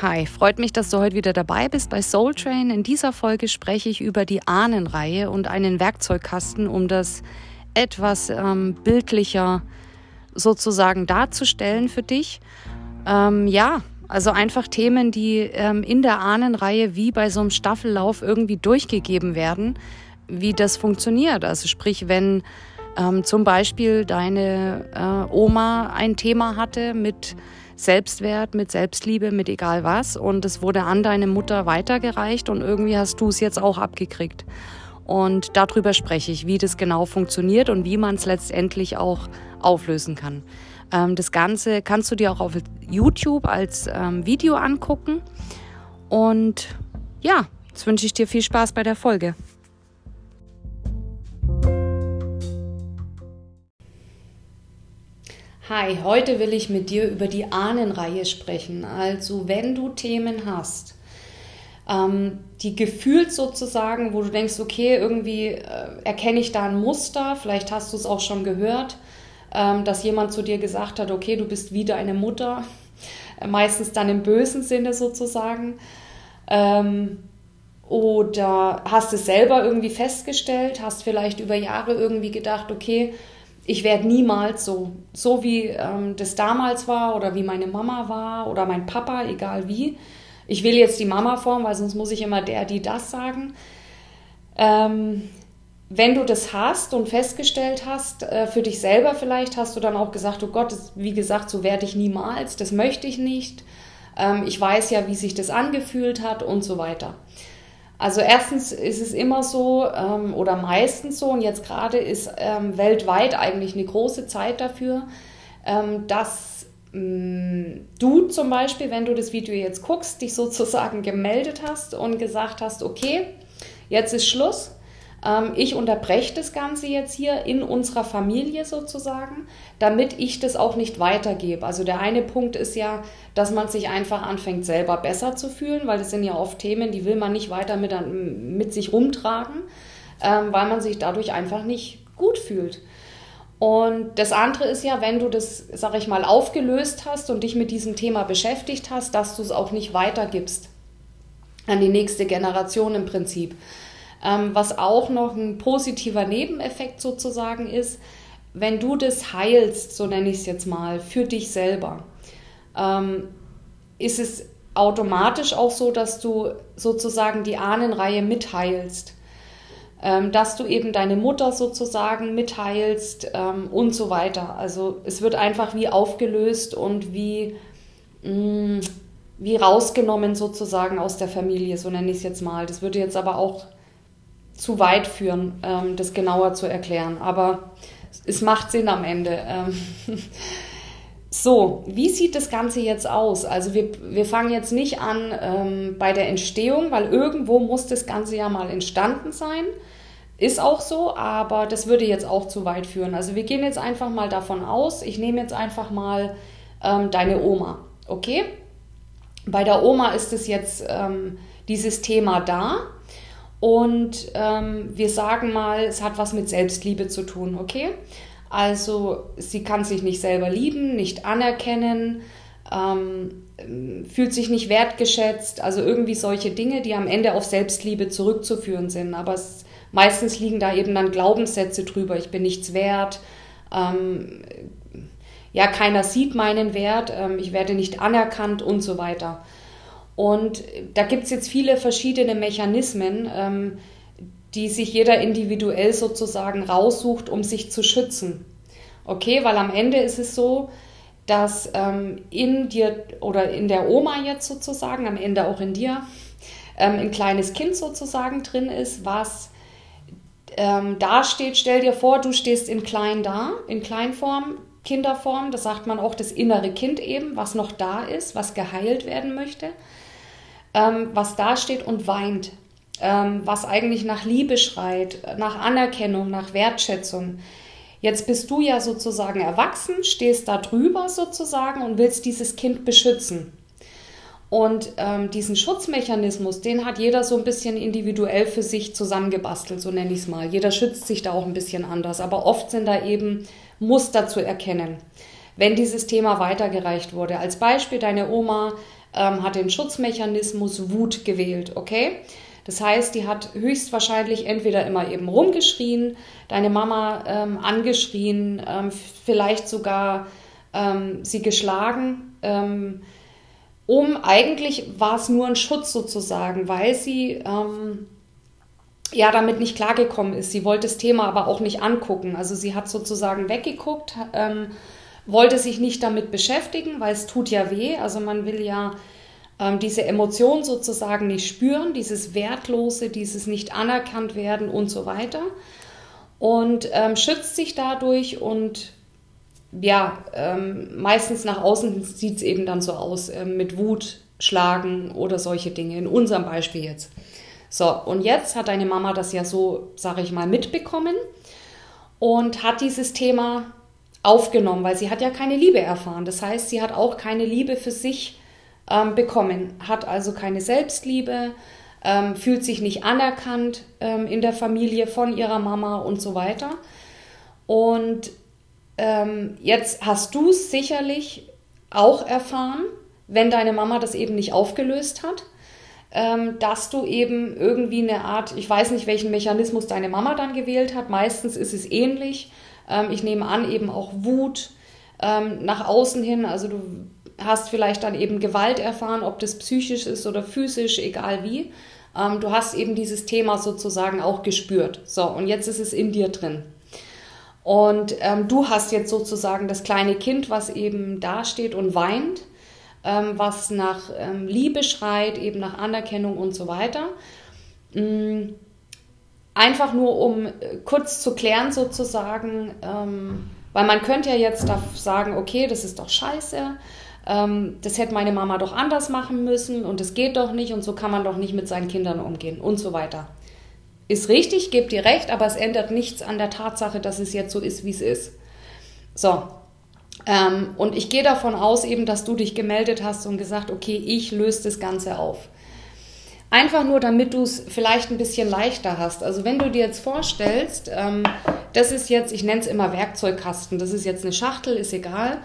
Hi, freut mich, dass du heute wieder dabei bist bei Soul Train. In dieser Folge spreche ich über die Ahnenreihe und einen Werkzeugkasten, um das etwas ähm, bildlicher sozusagen darzustellen für dich. Ähm, ja, also einfach Themen, die ähm, in der Ahnenreihe wie bei so einem Staffellauf irgendwie durchgegeben werden, wie das funktioniert. Also sprich, wenn ähm, zum Beispiel deine äh, Oma ein Thema hatte mit Selbstwert, mit Selbstliebe, mit egal was. Und es wurde an deine Mutter weitergereicht und irgendwie hast du es jetzt auch abgekriegt. Und darüber spreche ich, wie das genau funktioniert und wie man es letztendlich auch auflösen kann. Ähm, das Ganze kannst du dir auch auf YouTube als ähm, Video angucken. Und ja, jetzt wünsche ich dir viel Spaß bei der Folge. Hi, heute will ich mit dir über die Ahnenreihe sprechen. Also wenn du Themen hast, ähm, die gefühlt sozusagen, wo du denkst, okay, irgendwie äh, erkenne ich da ein Muster, vielleicht hast du es auch schon gehört, ähm, dass jemand zu dir gesagt hat, okay, du bist wieder eine Mutter, äh, meistens dann im bösen Sinne sozusagen. Ähm, oder hast es selber irgendwie festgestellt, hast vielleicht über Jahre irgendwie gedacht, okay, ich werde niemals so, so wie ähm, das damals war oder wie meine Mama war oder mein Papa, egal wie. Ich will jetzt die Mama-Form, weil sonst muss ich immer der, die das sagen. Ähm, wenn du das hast und festgestellt hast, äh, für dich selber vielleicht, hast du dann auch gesagt, oh Gott, das, wie gesagt, so werde ich niemals, das möchte ich nicht. Ähm, ich weiß ja, wie sich das angefühlt hat und so weiter. Also erstens ist es immer so ähm, oder meistens so und jetzt gerade ist ähm, weltweit eigentlich eine große Zeit dafür, ähm, dass mm, du zum Beispiel, wenn du das Video jetzt guckst, dich sozusagen gemeldet hast und gesagt hast, okay, jetzt ist Schluss, ich unterbreche das Ganze jetzt hier in unserer Familie sozusagen, damit ich das auch nicht weitergebe. Also der eine Punkt ist ja, dass man sich einfach anfängt, selber besser zu fühlen, weil das sind ja oft Themen, die will man nicht weiter mit, mit sich rumtragen, ähm, weil man sich dadurch einfach nicht gut fühlt. Und das andere ist ja, wenn du das, sag ich mal, aufgelöst hast und dich mit diesem Thema beschäftigt hast, dass du es auch nicht weitergibst an die nächste Generation im Prinzip. Ähm, was auch noch ein positiver Nebeneffekt sozusagen ist, wenn du das heilst, so nenne ich es jetzt mal, für dich selber, ähm, ist es automatisch auch so, dass du sozusagen die Ahnenreihe mitheilst. Ähm, dass du eben deine Mutter sozusagen mitheilst ähm, und so weiter. Also es wird einfach wie aufgelöst und wie, mh, mm, wie rausgenommen sozusagen aus der Familie, so nenne ich es jetzt mal. Das würde jetzt aber auch zu weit führen, ähm, das genauer zu erklären. Aber es macht Sinn am Ende. Ähm, so, wie sieht das Ganze jetzt aus? Also wir, wir fangen jetzt nicht an ähm, bei der Entstehung, weil irgendwo muss das Ganze ja mal entstanden sein. Ist auch so, aber das würde jetzt auch zu weit führen. Also wir gehen jetzt einfach mal davon aus, ich nehme jetzt einfach mal ähm, deine Oma, okay? Bei der Oma ist es jetzt ähm, dieses Thema da und ähm, wir sagen mal, es hat was mit Selbstliebe zu tun, okay? Also sie kann sich nicht selber lieben, nicht anerkennen, ähm, fühlt sich nicht wertgeschätzt, also irgendwie solche Dinge, die am Ende auf Selbstliebe zurückzuführen sind. Aber es, meistens liegen da eben dann Glaubenssätze drüber, ich bin nichts wert, ähm, ja, keiner sieht meinen Wert, ähm, ich werde nicht anerkannt und so weiter. Und da gibt es jetzt viele verschiedene Mechanismen, ähm, die sich jeder individuell sozusagen raussucht, um sich zu schützen. Okay, weil am Ende ist es so, dass ähm, in dir oder in der Oma jetzt sozusagen, am Ende auch in dir, ähm, ein kleines Kind sozusagen drin ist, was ähm, da steht. Stell dir vor, du stehst in klein da, in Kleinform, Kinderform. Das sagt man auch das innere Kind eben, was noch da ist, was geheilt werden möchte ähm, was dasteht und weint, ähm, was eigentlich nach Liebe schreit, nach Anerkennung, nach Wertschätzung. Jetzt bist du ja sozusagen erwachsen, stehst da drüber sozusagen und willst dieses Kind beschützen. Und ähm, diesen Schutzmechanismus, den hat jeder so ein bisschen individuell für sich zusammengebastelt, so nenne ich es mal. Jeder schützt sich da auch ein bisschen anders, aber oft sind da eben Muster zu erkennen, wenn dieses Thema weitergereicht wurde. Als Beispiel, deine Oma ähm, hat den Schutzmechanismus Wut gewählt, okay? Das heißt, die hat höchstwahrscheinlich entweder immer eben rumgeschrien, deine Mama ähm, angeschrien, ähm, vielleicht sogar ähm, sie geschlagen. Ähm, um eigentlich war es nur ein Schutz sozusagen, weil sie ähm, ja damit nicht klargekommen ist. Sie wollte das Thema aber auch nicht angucken. Also sie hat sozusagen weggeguckt, ähm, wollte sich nicht damit beschäftigen, weil es tut ja weh. Also man will ja ähm, diese Emotion sozusagen nicht spüren, dieses Wertlose, dieses nicht anerkannt werden und so weiter. Und ähm, schützt sich dadurch und ja, ähm, meistens nach außen sieht es eben dann so aus, äh, mit Wut, Schlagen oder solche Dinge. In unserem Beispiel jetzt. So, und jetzt hat deine Mama das ja so, sage ich mal, mitbekommen und hat dieses Thema aufgenommen, weil sie hat ja keine Liebe erfahren. Das heißt, sie hat auch keine Liebe für sich ähm, bekommen, hat also keine Selbstliebe, ähm, fühlt sich nicht anerkannt ähm, in der Familie von ihrer Mama und so weiter. Und ähm, jetzt hast du es sicherlich auch erfahren, wenn deine Mama das eben nicht aufgelöst hat, ähm, dass du eben irgendwie eine Art, ich weiß nicht, welchen Mechanismus deine Mama dann gewählt hat, meistens ist es ähnlich. Ähm, ich nehme an, eben auch Wut ähm, nach außen hin, also du hast vielleicht dann eben Gewalt erfahren, ob das psychisch ist oder physisch, egal wie. Ähm, du hast eben dieses Thema sozusagen auch gespürt. So, und jetzt ist es in dir drin. Und ähm, du hast jetzt sozusagen das kleine Kind, was eben dasteht und weint, ähm, was nach ähm, Liebe schreit, eben nach Anerkennung und so weiter. Mhm. Einfach nur, um äh, kurz zu klären sozusagen, ähm, weil man könnte ja jetzt sagen, okay, das ist doch scheiße, ähm, das hätte meine Mama doch anders machen müssen und es geht doch nicht und so kann man doch nicht mit seinen Kindern umgehen und so weiter. Ist richtig, gebt dir recht, aber es ändert nichts an der Tatsache, dass es jetzt so ist, wie es ist. So. Ähm, und ich gehe davon aus, eben, dass du dich gemeldet hast und gesagt, okay, ich löse das Ganze auf. Einfach nur, damit du es vielleicht ein bisschen leichter hast. Also wenn du dir jetzt vorstellst, ähm, das ist jetzt, ich nenne es immer Werkzeugkasten, das ist jetzt eine Schachtel, ist egal.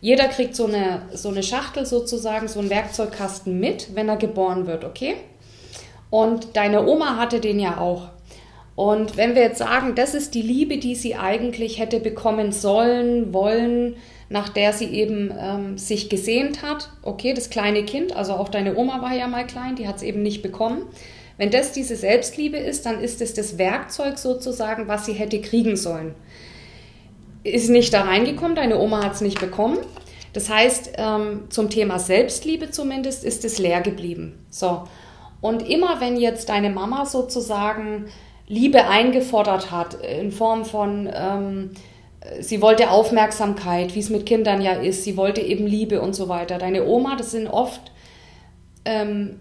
Jeder kriegt so eine, so eine Schachtel sozusagen, so einen Werkzeugkasten mit, wenn er geboren wird, okay? Und deine Oma hatte den ja auch. Und wenn wir jetzt sagen, das ist die Liebe, die sie eigentlich hätte bekommen sollen, wollen, nach der sie eben ähm, sich gesehnt hat, okay, das kleine Kind, also auch deine Oma war ja mal klein, die hat es eben nicht bekommen. Wenn das diese Selbstliebe ist, dann ist es das Werkzeug sozusagen, was sie hätte kriegen sollen. Ist nicht da reingekommen, deine Oma hat es nicht bekommen. Das heißt, ähm, zum Thema Selbstliebe zumindest ist es leer geblieben. So. Und immer wenn jetzt deine Mama sozusagen Liebe eingefordert hat, in Form von, ähm, sie wollte Aufmerksamkeit, wie es mit Kindern ja ist, sie wollte eben Liebe und so weiter. Deine Oma, das sind oft ähm,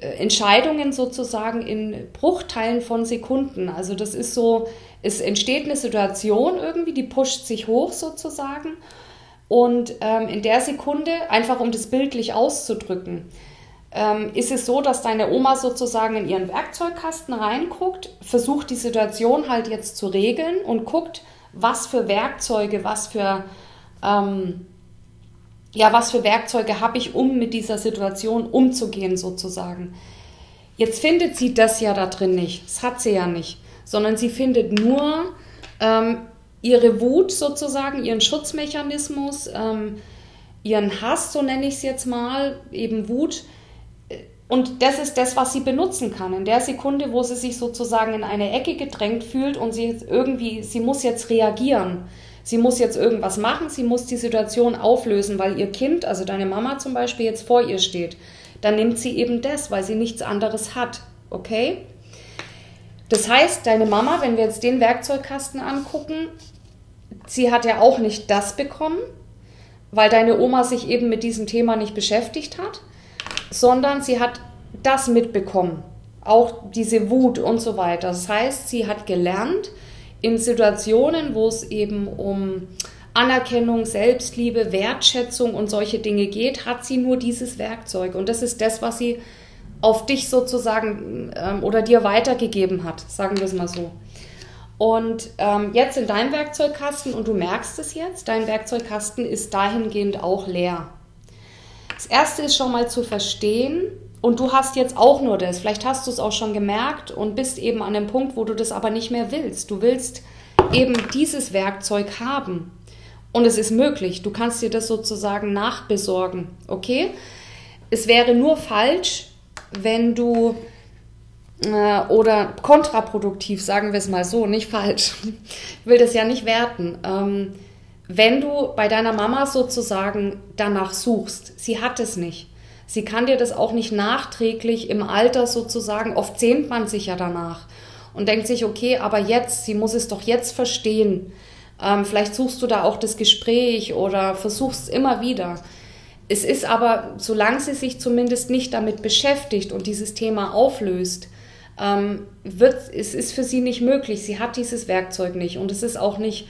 äh, Entscheidungen sozusagen in Bruchteilen von Sekunden. Also das ist so, es entsteht eine Situation irgendwie, die pusht sich hoch sozusagen. Und ähm, in der Sekunde, einfach um das bildlich auszudrücken, ähm, ist es so, dass deine Oma sozusagen in ihren Werkzeugkasten reinguckt, versucht die Situation halt jetzt zu regeln und guckt, was für Werkzeuge, was für, ähm, ja, was für Werkzeuge habe ich, um mit dieser Situation umzugehen sozusagen. Jetzt findet sie das ja da drin nicht, das hat sie ja nicht, sondern sie findet nur ähm, ihre Wut sozusagen, ihren Schutzmechanismus, ähm, ihren Hass, so nenne ich es jetzt mal, eben Wut, und das ist das, was sie benutzen kann. In der Sekunde, wo sie sich sozusagen in eine Ecke gedrängt fühlt und sie irgendwie, sie muss jetzt reagieren. Sie muss jetzt irgendwas machen, sie muss die Situation auflösen, weil ihr Kind, also deine Mama zum Beispiel, jetzt vor ihr steht. Dann nimmt sie eben das, weil sie nichts anderes hat. Okay? Das heißt, deine Mama, wenn wir jetzt den Werkzeugkasten angucken, sie hat ja auch nicht das bekommen, weil deine Oma sich eben mit diesem Thema nicht beschäftigt hat sondern sie hat das mitbekommen, auch diese Wut und so weiter. Das heißt, sie hat gelernt, in Situationen, wo es eben um Anerkennung, Selbstliebe, Wertschätzung und solche Dinge geht, hat sie nur dieses Werkzeug. Und das ist das, was sie auf dich sozusagen ähm, oder dir weitergegeben hat, sagen wir es mal so. Und ähm, jetzt in deinem Werkzeugkasten, und du merkst es jetzt, dein Werkzeugkasten ist dahingehend auch leer. Das erste ist schon mal zu verstehen, und du hast jetzt auch nur das. Vielleicht hast du es auch schon gemerkt und bist eben an dem Punkt, wo du das aber nicht mehr willst. Du willst eben dieses Werkzeug haben. Und es ist möglich. Du kannst dir das sozusagen nachbesorgen. Okay? Es wäre nur falsch, wenn du äh, oder kontraproduktiv, sagen wir es mal so, nicht falsch. Ich will das ja nicht werten. Ähm, wenn du bei deiner Mama sozusagen danach suchst, sie hat es nicht Sie kann dir das auch nicht nachträglich im Alter sozusagen, oft sehnt man sich ja danach und denkt sich, okay, aber jetzt, sie muss es doch jetzt verstehen. Ähm, vielleicht suchst du da auch das Gespräch oder versuchst immer wieder. Es ist aber, solange sie sich zumindest nicht damit beschäftigt und dieses Thema auflöst, ähm, wird, es ist für sie nicht möglich. Sie hat dieses Werkzeug nicht und es ist auch nicht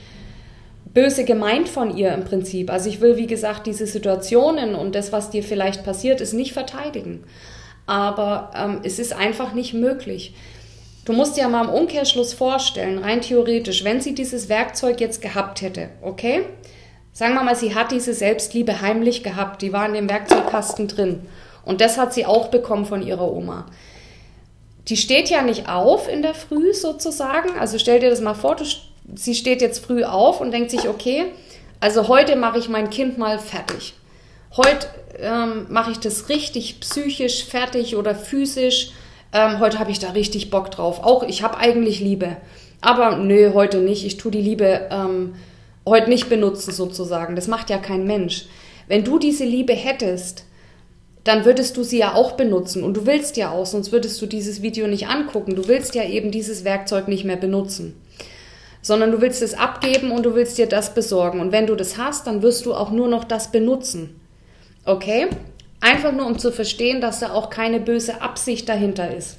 böse gemeint von ihr im Prinzip. Also ich will, wie gesagt, diese Situationen und das, was dir vielleicht passiert, ist nicht verteidigen. Aber ähm, es ist einfach nicht möglich. Du musst dir ja mal im Umkehrschluss vorstellen, rein theoretisch, wenn sie dieses Werkzeug jetzt gehabt hätte, okay? Sagen wir mal, sie hat diese Selbstliebe heimlich gehabt, die war in dem Werkzeugkasten drin. Und das hat sie auch bekommen von ihrer Oma. Die steht ja nicht auf in der Früh sozusagen. Also stell dir das mal vor, du sie steht jetzt früh auf und denkt sich, okay, also heute mache ich mein Kind mal fertig. Heute ähm, mache ich das richtig psychisch fertig oder physisch. Ähm, heute habe ich da richtig Bock drauf. Auch ich habe eigentlich Liebe. Aber nö, heute nicht. Ich tue die Liebe ähm, heute nicht benutzen sozusagen. Das macht ja kein Mensch. Wenn du diese Liebe hättest, dann würdest du sie ja auch benutzen. Und du willst ja auch, sonst würdest du dieses Video nicht angucken. Du willst ja eben dieses Werkzeug nicht mehr benutzen sondern du willst es abgeben und du willst dir das besorgen. Und wenn du das hast, dann wirst du auch nur noch das benutzen. Okay? Einfach nur, um zu verstehen, dass da auch keine böse Absicht dahinter ist.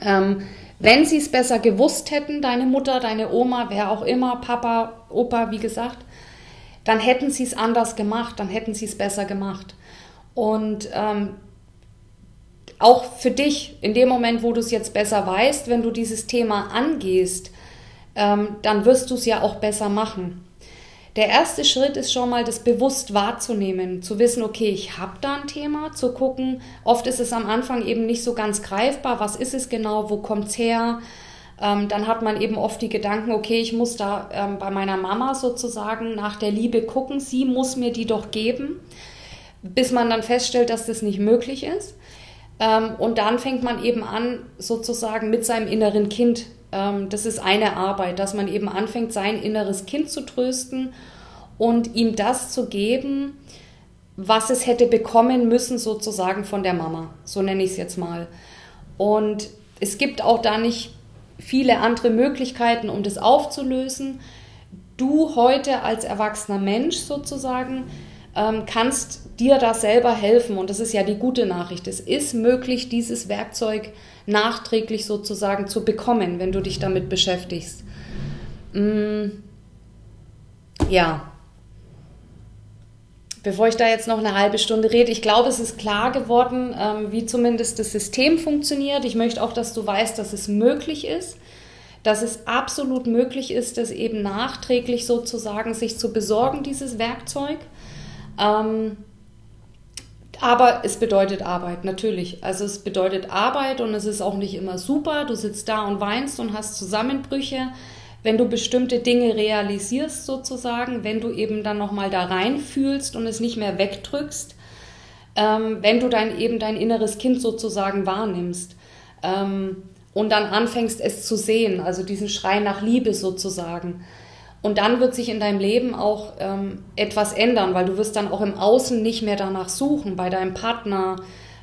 Ähm, wenn sie es besser gewusst hätten, deine Mutter, deine Oma, wer auch immer, Papa, Opa, wie gesagt, dann hätten sie es anders gemacht, dann hätten sie es besser gemacht. Und ähm, auch für dich, in dem Moment, wo du es jetzt besser weißt, wenn du dieses Thema angehst, ähm, dann wirst du es ja auch besser machen. Der erste Schritt ist schon mal, das bewusst wahrzunehmen, zu wissen, okay, ich habe da ein Thema, zu gucken. Oft ist es am Anfang eben nicht so ganz greifbar, was ist es genau, wo kommt es her. Ähm, dann hat man eben oft die Gedanken, okay, ich muss da ähm, bei meiner Mama sozusagen nach der Liebe gucken, sie muss mir die doch geben, bis man dann feststellt, dass das nicht möglich ist. Ähm, und dann fängt man eben an, sozusagen mit seinem inneren Kind das ist eine Arbeit, dass man eben anfängt, sein inneres Kind zu trösten und ihm das zu geben, was es hätte bekommen müssen, sozusagen von der Mama. So nenne ich es jetzt mal. Und es gibt auch da nicht viele andere Möglichkeiten, um das aufzulösen. Du heute als erwachsener Mensch sozusagen ähm, kannst dir da selber helfen. Und das ist ja die gute Nachricht. Es ist möglich, dieses Werkzeug nachträglich sozusagen zu bekommen, wenn du dich damit beschäftigst. Mm, ja. Bevor ich da jetzt noch eine halbe Stunde rede, ich glaube, es ist klar geworden, ähm, wie zumindest das System funktioniert. Ich möchte auch, dass du weißt, dass es möglich ist, dass es absolut möglich ist, das eben nachträglich sozusagen sich zu besorgen, dieses Werkzeug. Ähm, aber es bedeutet Arbeit, natürlich. Also es bedeutet Arbeit und es ist auch nicht immer super. Du sitzt da und weinst und hast Zusammenbrüche, wenn du bestimmte Dinge realisierst sozusagen, wenn du eben dann nochmal da reinfühlst und es nicht mehr wegdrückst, ähm, wenn du dann eben dein inneres Kind sozusagen wahrnimmst ähm, und dann anfängst es zu sehen, also diesen Schrei nach Liebe sozusagen. Und dann wird sich in deinem Leben auch ähm, etwas ändern, weil du wirst dann auch im Außen nicht mehr danach suchen, bei deinem Partner,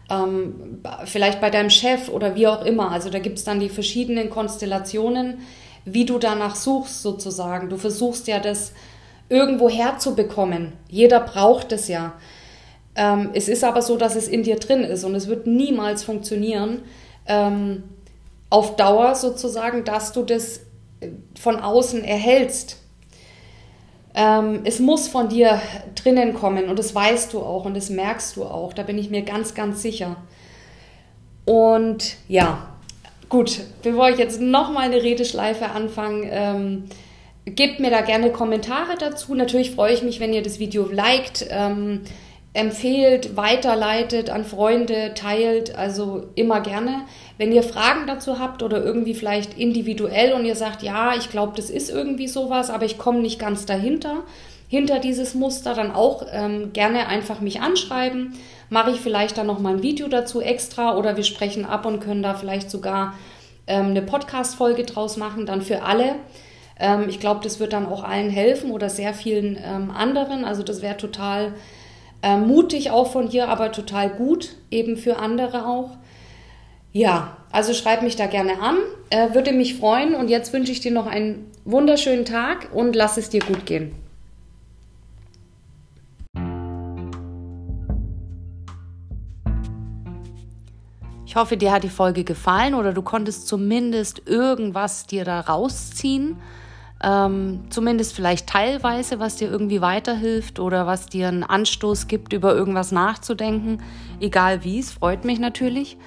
ähm, vielleicht bei deinem Chef oder wie auch immer. Also da gibt es dann die verschiedenen Konstellationen, wie du danach suchst sozusagen. Du versuchst ja das irgendwo herzubekommen. Jeder braucht es ja. Ähm, es ist aber so, dass es in dir drin ist und es wird niemals funktionieren ähm, auf Dauer sozusagen, dass du das von außen erhältst ähm, es muss von dir drinnen kommen und das weißt du auch und das merkst du auch. Da bin ich mir ganz, ganz sicher. Und ja, gut, bevor ich jetzt nochmal eine Redeschleife anfange, ähm, gebt mir da gerne Kommentare dazu. Natürlich freue ich mich, wenn ihr das Video liked. Ähm, empfehlt, weiterleitet an Freunde, teilt, also immer gerne. Wenn ihr Fragen dazu habt oder irgendwie vielleicht individuell und ihr sagt, ja, ich glaube, das ist irgendwie sowas, aber ich komme nicht ganz dahinter, hinter dieses Muster, dann auch ähm, gerne einfach mich anschreiben. Mache ich vielleicht dann noch mal ein Video dazu extra oder wir sprechen ab und können da vielleicht sogar ähm, eine Podcast-Folge draus machen, dann für alle. Ähm, ich glaube, das wird dann auch allen helfen oder sehr vielen ähm, anderen. Also das wäre total äh, mutig auch von dir, aber total gut, eben für andere auch. Ja, also schreib mich da gerne an, äh, würde mich freuen und jetzt wünsche ich dir noch einen wunderschönen Tag und lass es dir gut gehen. Ich hoffe, dir hat die Folge gefallen oder du konntest zumindest irgendwas dir da rausziehen ähm, zumindest vielleicht teilweise, was dir irgendwie weiterhilft oder was dir einen Anstoß gibt, über irgendwas nachzudenken, egal wie, es freut mich natürlich.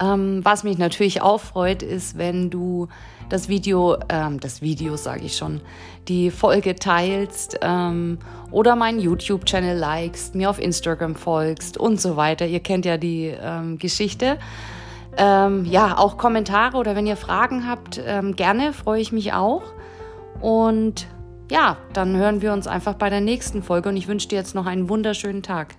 Ähm, was mich natürlich auch freut, ist, wenn du das Video, ähm, das Video sage ich schon, die Folge teilst ähm, oder meinen YouTube-Channel likest, mir auf Instagram folgst und so weiter. Ihr kennt ja die ähm, Geschichte. Ähm, ja, auch Kommentare oder wenn ihr Fragen habt, ähm, gerne, freue ich mich auch. Und ja, dann hören wir uns einfach bei der nächsten Folge und ich wünsche dir jetzt noch einen wunderschönen Tag.